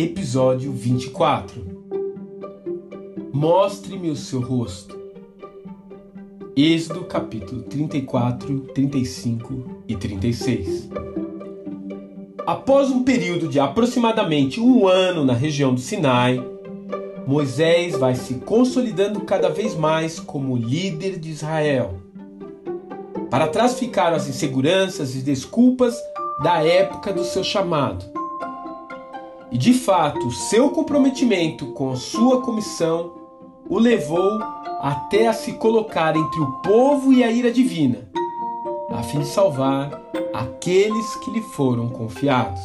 episódio 24. Mostre-me o seu rosto. Êxodo capítulo 34, 35 e 36. Após um período de aproximadamente um ano na região do Sinai, Moisés vai se consolidando cada vez mais como líder de Israel. Para trás ficaram as inseguranças e desculpas da época do seu chamado. E de fato, seu comprometimento com sua comissão o levou até a se colocar entre o povo e a ira divina, a fim de salvar aqueles que lhe foram confiados.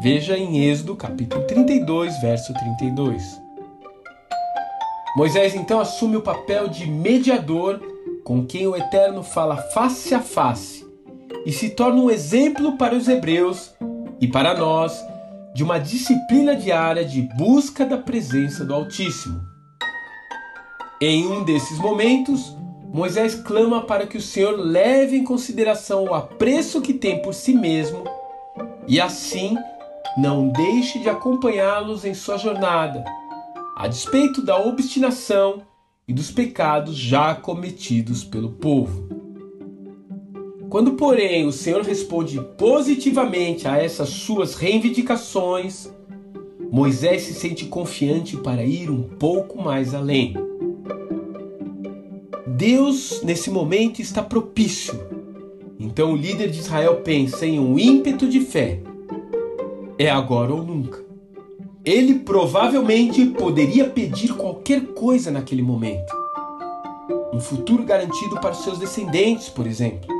Veja em Êxodo capítulo 32, verso 32. Moisés então assume o papel de mediador com quem o Eterno fala face a face e se torna um exemplo para os hebreus e para nós de uma disciplina diária de busca da presença do Altíssimo. Em um desses momentos, Moisés clama para que o Senhor leve em consideração o apreço que tem por si mesmo e assim não deixe de acompanhá-los em sua jornada, a despeito da obstinação e dos pecados já cometidos pelo povo. Quando, porém, o Senhor responde positivamente a essas suas reivindicações, Moisés se sente confiante para ir um pouco mais além. Deus, nesse momento, está propício. Então o líder de Israel pensa em um ímpeto de fé. É agora ou nunca. Ele provavelmente poderia pedir qualquer coisa naquele momento. Um futuro garantido para seus descendentes, por exemplo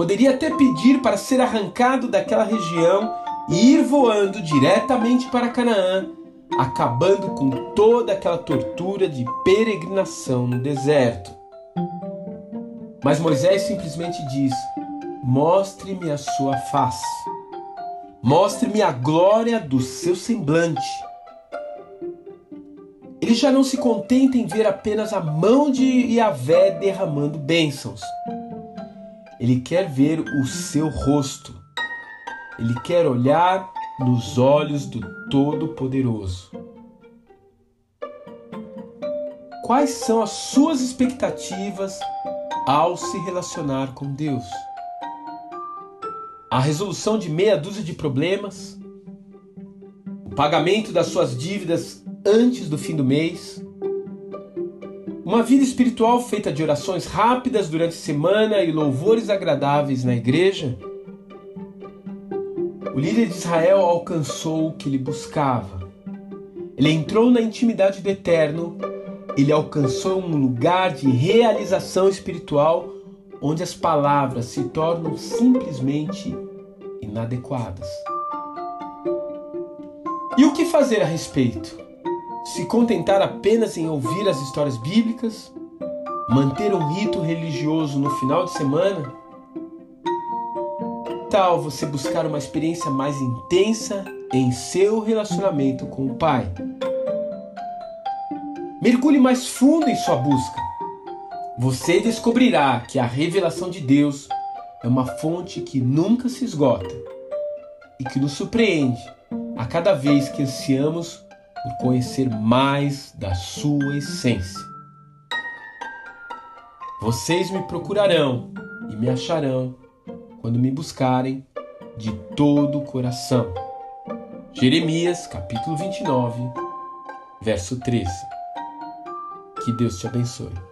Poderia até pedir para ser arrancado daquela região e ir voando diretamente para Canaã, acabando com toda aquela tortura de peregrinação no deserto. Mas Moisés simplesmente diz: Mostre-me a sua face, mostre-me a glória do seu semblante. Ele já não se contenta em ver apenas a mão de Yahvé derramando bênçãos ele quer ver o seu rosto. Ele quer olhar nos olhos do Todo-Poderoso. Quais são as suas expectativas ao se relacionar com Deus? A resolução de meia dúzia de problemas? O pagamento das suas dívidas antes do fim do mês? Uma vida espiritual feita de orações rápidas durante a semana e louvores agradáveis na igreja? O líder de Israel alcançou o que ele buscava. Ele entrou na intimidade do Eterno, ele alcançou um lugar de realização espiritual onde as palavras se tornam simplesmente inadequadas. E o que fazer a respeito? Se contentar apenas em ouvir as histórias bíblicas, manter um rito religioso no final de semana? Tal você buscar uma experiência mais intensa em seu relacionamento com o Pai? Mergulhe mais fundo em sua busca. Você descobrirá que a revelação de Deus é uma fonte que nunca se esgota e que nos surpreende a cada vez que ansiamos por conhecer mais da sua essência. Vocês me procurarão e me acharão quando me buscarem de todo o coração. Jeremias, capítulo 29, verso 13. Que Deus te abençoe.